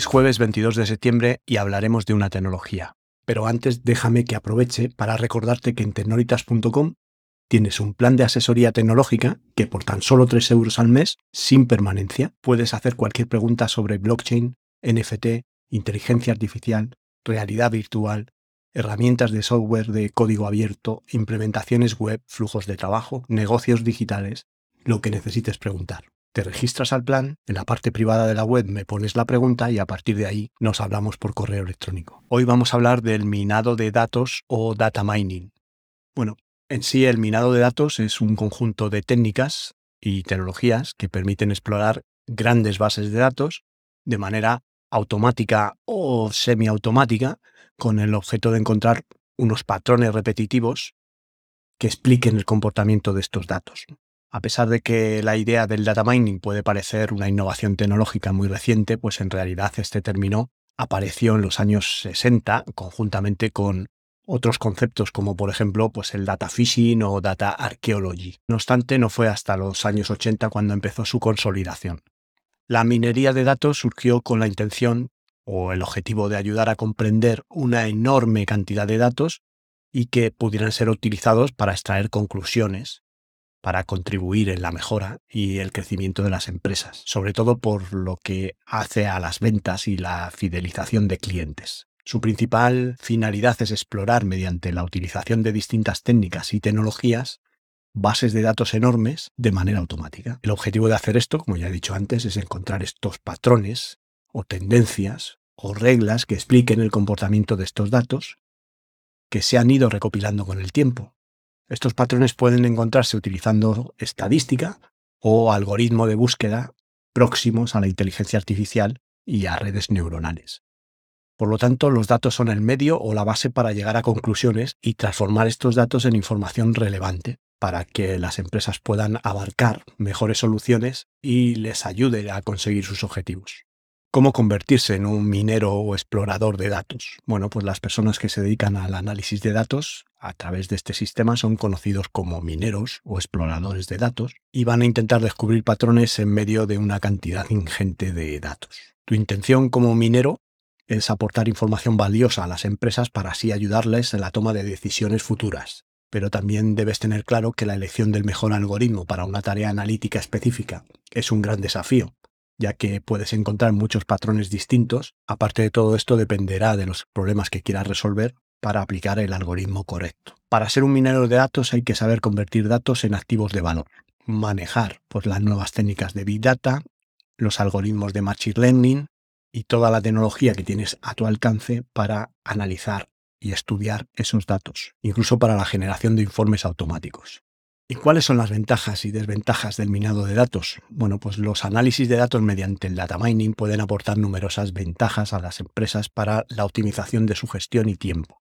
Es jueves 22 de septiembre y hablaremos de una tecnología. Pero antes déjame que aproveche para recordarte que en tecnolitas.com tienes un plan de asesoría tecnológica que por tan solo 3 euros al mes, sin permanencia, puedes hacer cualquier pregunta sobre blockchain, NFT, inteligencia artificial, realidad virtual, herramientas de software de código abierto, implementaciones web, flujos de trabajo, negocios digitales, lo que necesites preguntar. Te registras al plan, en la parte privada de la web me pones la pregunta y a partir de ahí nos hablamos por correo electrónico. Hoy vamos a hablar del minado de datos o data mining. Bueno, en sí el minado de datos es un conjunto de técnicas y tecnologías que permiten explorar grandes bases de datos de manera automática o semiautomática con el objeto de encontrar unos patrones repetitivos que expliquen el comportamiento de estos datos. A pesar de que la idea del data mining puede parecer una innovación tecnológica muy reciente, pues en realidad este término apareció en los años 60 conjuntamente con otros conceptos como por ejemplo pues el data fishing o data archaeology. No obstante, no fue hasta los años 80 cuando empezó su consolidación. La minería de datos surgió con la intención o el objetivo de ayudar a comprender una enorme cantidad de datos y que pudieran ser utilizados para extraer conclusiones para contribuir en la mejora y el crecimiento de las empresas, sobre todo por lo que hace a las ventas y la fidelización de clientes. Su principal finalidad es explorar mediante la utilización de distintas técnicas y tecnologías bases de datos enormes de manera automática. El objetivo de hacer esto, como ya he dicho antes, es encontrar estos patrones o tendencias o reglas que expliquen el comportamiento de estos datos que se han ido recopilando con el tiempo estos patrones pueden encontrarse utilizando estadística o algoritmo de búsqueda próximos a la inteligencia artificial y a redes neuronales. Por lo tanto, los datos son el medio o la base para llegar a conclusiones y transformar estos datos en información relevante para que las empresas puedan abarcar mejores soluciones y les ayude a conseguir sus objetivos. ¿Cómo convertirse en un minero o explorador de datos? Bueno, pues las personas que se dedican al análisis de datos a través de este sistema son conocidos como mineros o exploradores de datos y van a intentar descubrir patrones en medio de una cantidad ingente de datos. Tu intención como minero es aportar información valiosa a las empresas para así ayudarles en la toma de decisiones futuras. Pero también debes tener claro que la elección del mejor algoritmo para una tarea analítica específica es un gran desafío, ya que puedes encontrar muchos patrones distintos. Aparte de todo esto dependerá de los problemas que quieras resolver para aplicar el algoritmo correcto. Para ser un minero de datos hay que saber convertir datos en activos de valor, manejar pues, las nuevas técnicas de Big Data, los algoritmos de Machine Learning y toda la tecnología que tienes a tu alcance para analizar y estudiar esos datos, incluso para la generación de informes automáticos. ¿Y cuáles son las ventajas y desventajas del minado de datos? Bueno, pues los análisis de datos mediante el data mining pueden aportar numerosas ventajas a las empresas para la optimización de su gestión y tiempo,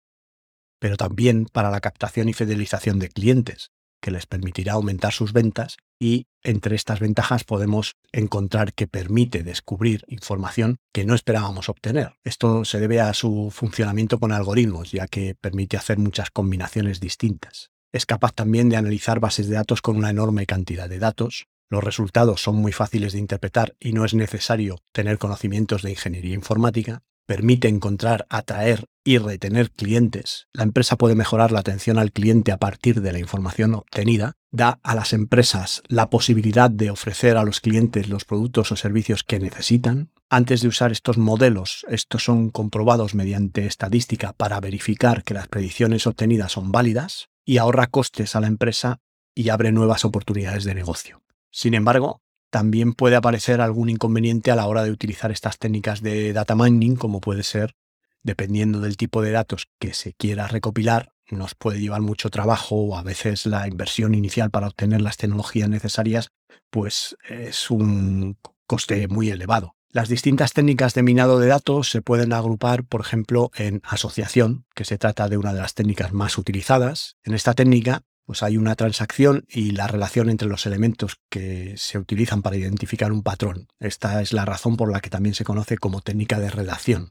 pero también para la captación y fidelización de clientes, que les permitirá aumentar sus ventas y entre estas ventajas podemos encontrar que permite descubrir información que no esperábamos obtener. Esto se debe a su funcionamiento con algoritmos, ya que permite hacer muchas combinaciones distintas. Es capaz también de analizar bases de datos con una enorme cantidad de datos. Los resultados son muy fáciles de interpretar y no es necesario tener conocimientos de ingeniería informática. Permite encontrar, atraer y retener clientes. La empresa puede mejorar la atención al cliente a partir de la información obtenida. Da a las empresas la posibilidad de ofrecer a los clientes los productos o servicios que necesitan. Antes de usar estos modelos, estos son comprobados mediante estadística para verificar que las predicciones obtenidas son válidas y ahorra costes a la empresa y abre nuevas oportunidades de negocio. Sin embargo, también puede aparecer algún inconveniente a la hora de utilizar estas técnicas de data mining, como puede ser, dependiendo del tipo de datos que se quiera recopilar, nos puede llevar mucho trabajo o a veces la inversión inicial para obtener las tecnologías necesarias, pues es un coste muy elevado. Las distintas técnicas de minado de datos se pueden agrupar, por ejemplo, en asociación, que se trata de una de las técnicas más utilizadas. En esta técnica, pues hay una transacción y la relación entre los elementos que se utilizan para identificar un patrón. Esta es la razón por la que también se conoce como técnica de relación.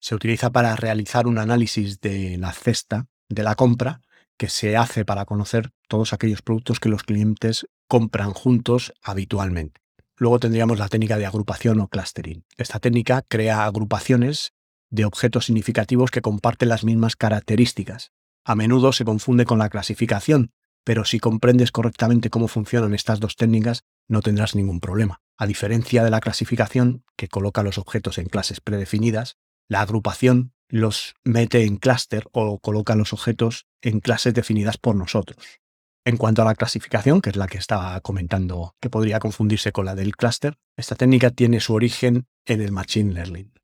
Se utiliza para realizar un análisis de la cesta de la compra que se hace para conocer todos aquellos productos que los clientes compran juntos habitualmente. Luego tendríamos la técnica de agrupación o clustering. Esta técnica crea agrupaciones de objetos significativos que comparten las mismas características. A menudo se confunde con la clasificación, pero si comprendes correctamente cómo funcionan estas dos técnicas, no tendrás ningún problema. A diferencia de la clasificación, que coloca los objetos en clases predefinidas, la agrupación los mete en clúster o coloca los objetos en clases definidas por nosotros. En cuanto a la clasificación, que es la que estaba comentando, que podría confundirse con la del clúster, esta técnica tiene su origen en el Machine Learning.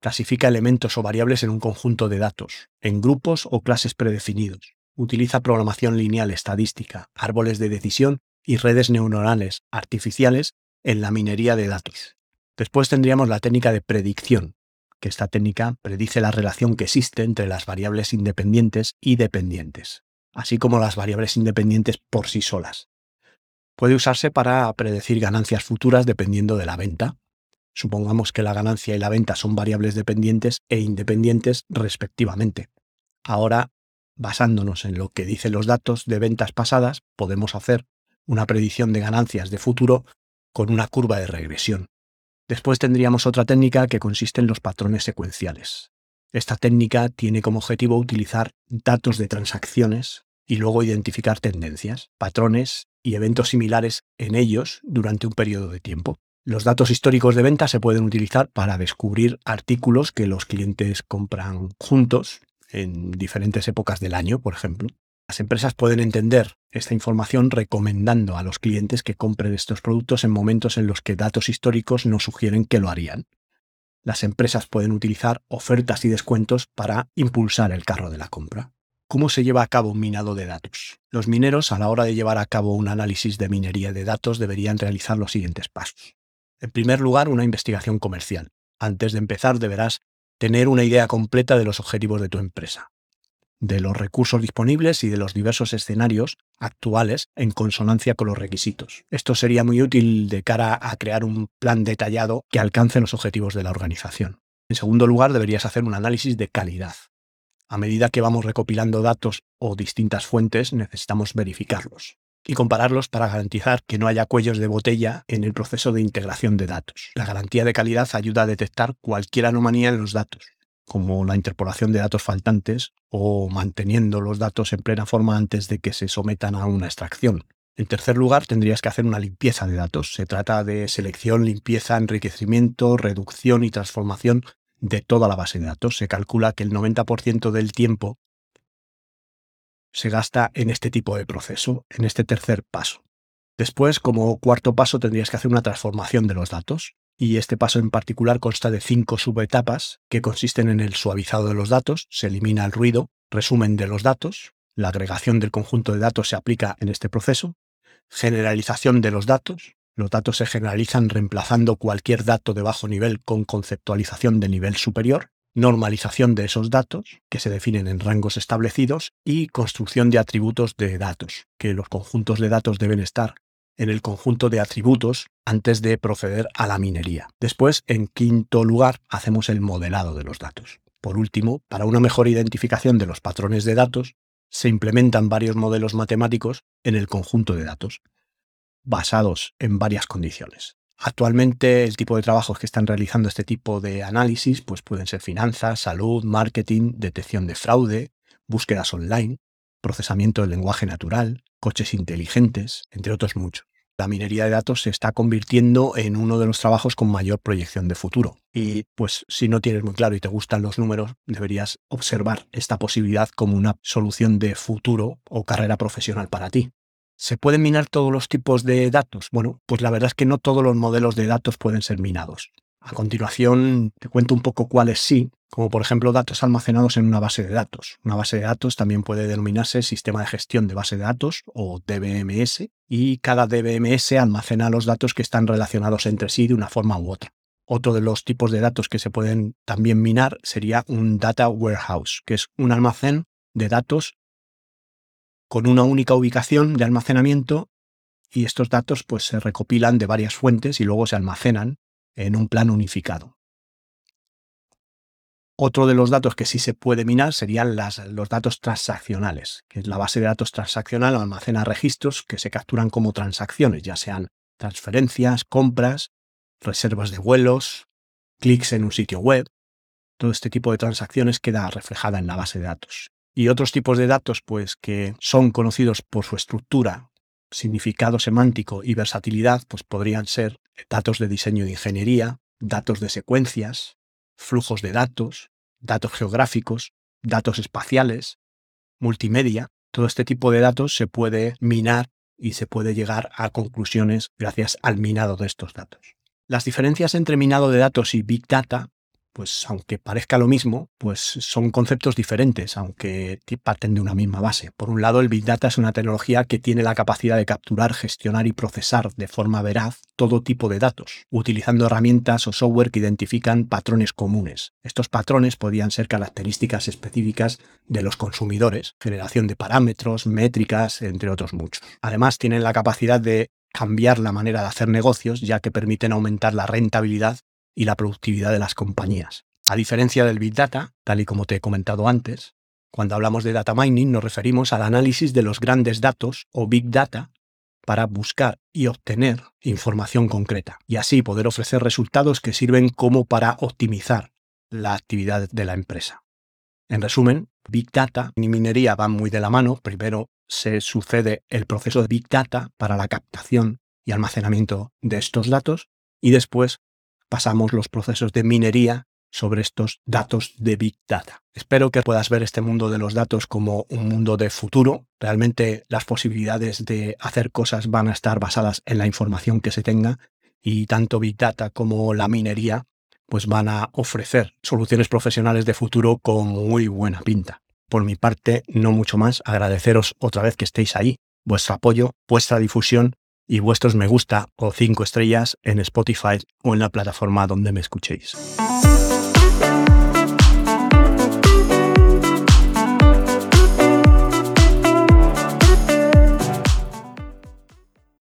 Clasifica elementos o variables en un conjunto de datos, en grupos o clases predefinidos. Utiliza programación lineal estadística, árboles de decisión y redes neuronales artificiales en la minería de datos. Después tendríamos la técnica de predicción, que esta técnica predice la relación que existe entre las variables independientes y dependientes así como las variables independientes por sí solas. Puede usarse para predecir ganancias futuras dependiendo de la venta. Supongamos que la ganancia y la venta son variables dependientes e independientes respectivamente. Ahora, basándonos en lo que dicen los datos de ventas pasadas, podemos hacer una predicción de ganancias de futuro con una curva de regresión. Después tendríamos otra técnica que consiste en los patrones secuenciales. Esta técnica tiene como objetivo utilizar datos de transacciones y luego identificar tendencias, patrones y eventos similares en ellos durante un periodo de tiempo. Los datos históricos de venta se pueden utilizar para descubrir artículos que los clientes compran juntos en diferentes épocas del año, por ejemplo. Las empresas pueden entender esta información recomendando a los clientes que compren estos productos en momentos en los que datos históricos no sugieren que lo harían las empresas pueden utilizar ofertas y descuentos para impulsar el carro de la compra. ¿Cómo se lleva a cabo un minado de datos? Los mineros, a la hora de llevar a cabo un análisis de minería de datos, deberían realizar los siguientes pasos. En primer lugar, una investigación comercial. Antes de empezar, deberás tener una idea completa de los objetivos de tu empresa de los recursos disponibles y de los diversos escenarios actuales en consonancia con los requisitos. Esto sería muy útil de cara a crear un plan detallado que alcance los objetivos de la organización. En segundo lugar, deberías hacer un análisis de calidad. A medida que vamos recopilando datos o distintas fuentes, necesitamos verificarlos y compararlos para garantizar que no haya cuellos de botella en el proceso de integración de datos. La garantía de calidad ayuda a detectar cualquier anomalía en los datos como la interpolación de datos faltantes o manteniendo los datos en plena forma antes de que se sometan a una extracción. En tercer lugar, tendrías que hacer una limpieza de datos. Se trata de selección, limpieza, enriquecimiento, reducción y transformación de toda la base de datos. Se calcula que el 90% del tiempo se gasta en este tipo de proceso, en este tercer paso. Después, como cuarto paso, tendrías que hacer una transformación de los datos y este paso en particular consta de cinco subetapas que consisten en el suavizado de los datos, se elimina el ruido, resumen de los datos, la agregación del conjunto de datos se aplica en este proceso, generalización de los datos, los datos se generalizan reemplazando cualquier dato de bajo nivel con conceptualización de nivel superior, normalización de esos datos, que se definen en rangos establecidos, y construcción de atributos de datos, que los conjuntos de datos deben estar en el conjunto de atributos antes de proceder a la minería. Después, en quinto lugar, hacemos el modelado de los datos. Por último, para una mejor identificación de los patrones de datos, se implementan varios modelos matemáticos en el conjunto de datos, basados en varias condiciones. Actualmente el tipo de trabajos que están realizando este tipo de análisis pues pueden ser finanzas, salud, marketing, detección de fraude, búsquedas online, procesamiento del lenguaje natural, coches inteligentes, entre otros muchos. La minería de datos se está convirtiendo en uno de los trabajos con mayor proyección de futuro. Y pues si no tienes muy claro y te gustan los números, deberías observar esta posibilidad como una solución de futuro o carrera profesional para ti. ¿Se pueden minar todos los tipos de datos? Bueno, pues la verdad es que no todos los modelos de datos pueden ser minados. A continuación te cuento un poco cuáles sí, como por ejemplo datos almacenados en una base de datos. Una base de datos también puede denominarse sistema de gestión de base de datos o DBMS y cada DBMS almacena los datos que están relacionados entre sí de una forma u otra. Otro de los tipos de datos que se pueden también minar sería un data warehouse, que es un almacén de datos con una única ubicación de almacenamiento y estos datos pues se recopilan de varias fuentes y luego se almacenan en un plan unificado. Otro de los datos que sí se puede minar serían los datos transaccionales, que es la base de datos transaccional almacena registros que se capturan como transacciones, ya sean transferencias, compras, reservas de vuelos, clics en un sitio web. Todo este tipo de transacciones queda reflejada en la base de datos. Y otros tipos de datos, pues que son conocidos por su estructura, significado semántico y versatilidad, pues podrían ser datos de diseño de ingeniería, datos de secuencias, flujos de datos, datos geográficos, datos espaciales, multimedia. Todo este tipo de datos se puede minar y se puede llegar a conclusiones gracias al minado de estos datos. Las diferencias entre minado de datos y Big Data pues aunque parezca lo mismo, pues son conceptos diferentes, aunque parten de una misma base. Por un lado, el Big Data es una tecnología que tiene la capacidad de capturar, gestionar y procesar de forma veraz todo tipo de datos, utilizando herramientas o software que identifican patrones comunes. Estos patrones podían ser características específicas de los consumidores, generación de parámetros, métricas, entre otros muchos. Además, tienen la capacidad de cambiar la manera de hacer negocios, ya que permiten aumentar la rentabilidad y la productividad de las compañías. A diferencia del Big Data, tal y como te he comentado antes, cuando hablamos de data mining nos referimos al análisis de los grandes datos o Big Data para buscar y obtener información concreta y así poder ofrecer resultados que sirven como para optimizar la actividad de la empresa. En resumen, Big Data y minería van muy de la mano. Primero se sucede el proceso de Big Data para la captación y almacenamiento de estos datos y después pasamos los procesos de minería sobre estos datos de Big Data. Espero que puedas ver este mundo de los datos como un mundo de futuro. Realmente las posibilidades de hacer cosas van a estar basadas en la información que se tenga y tanto Big Data como la minería pues van a ofrecer soluciones profesionales de futuro con muy buena pinta. Por mi parte, no mucho más, agradeceros otra vez que estéis ahí, vuestro apoyo, vuestra difusión y vuestros me gusta o cinco estrellas en Spotify o en la plataforma donde me escuchéis.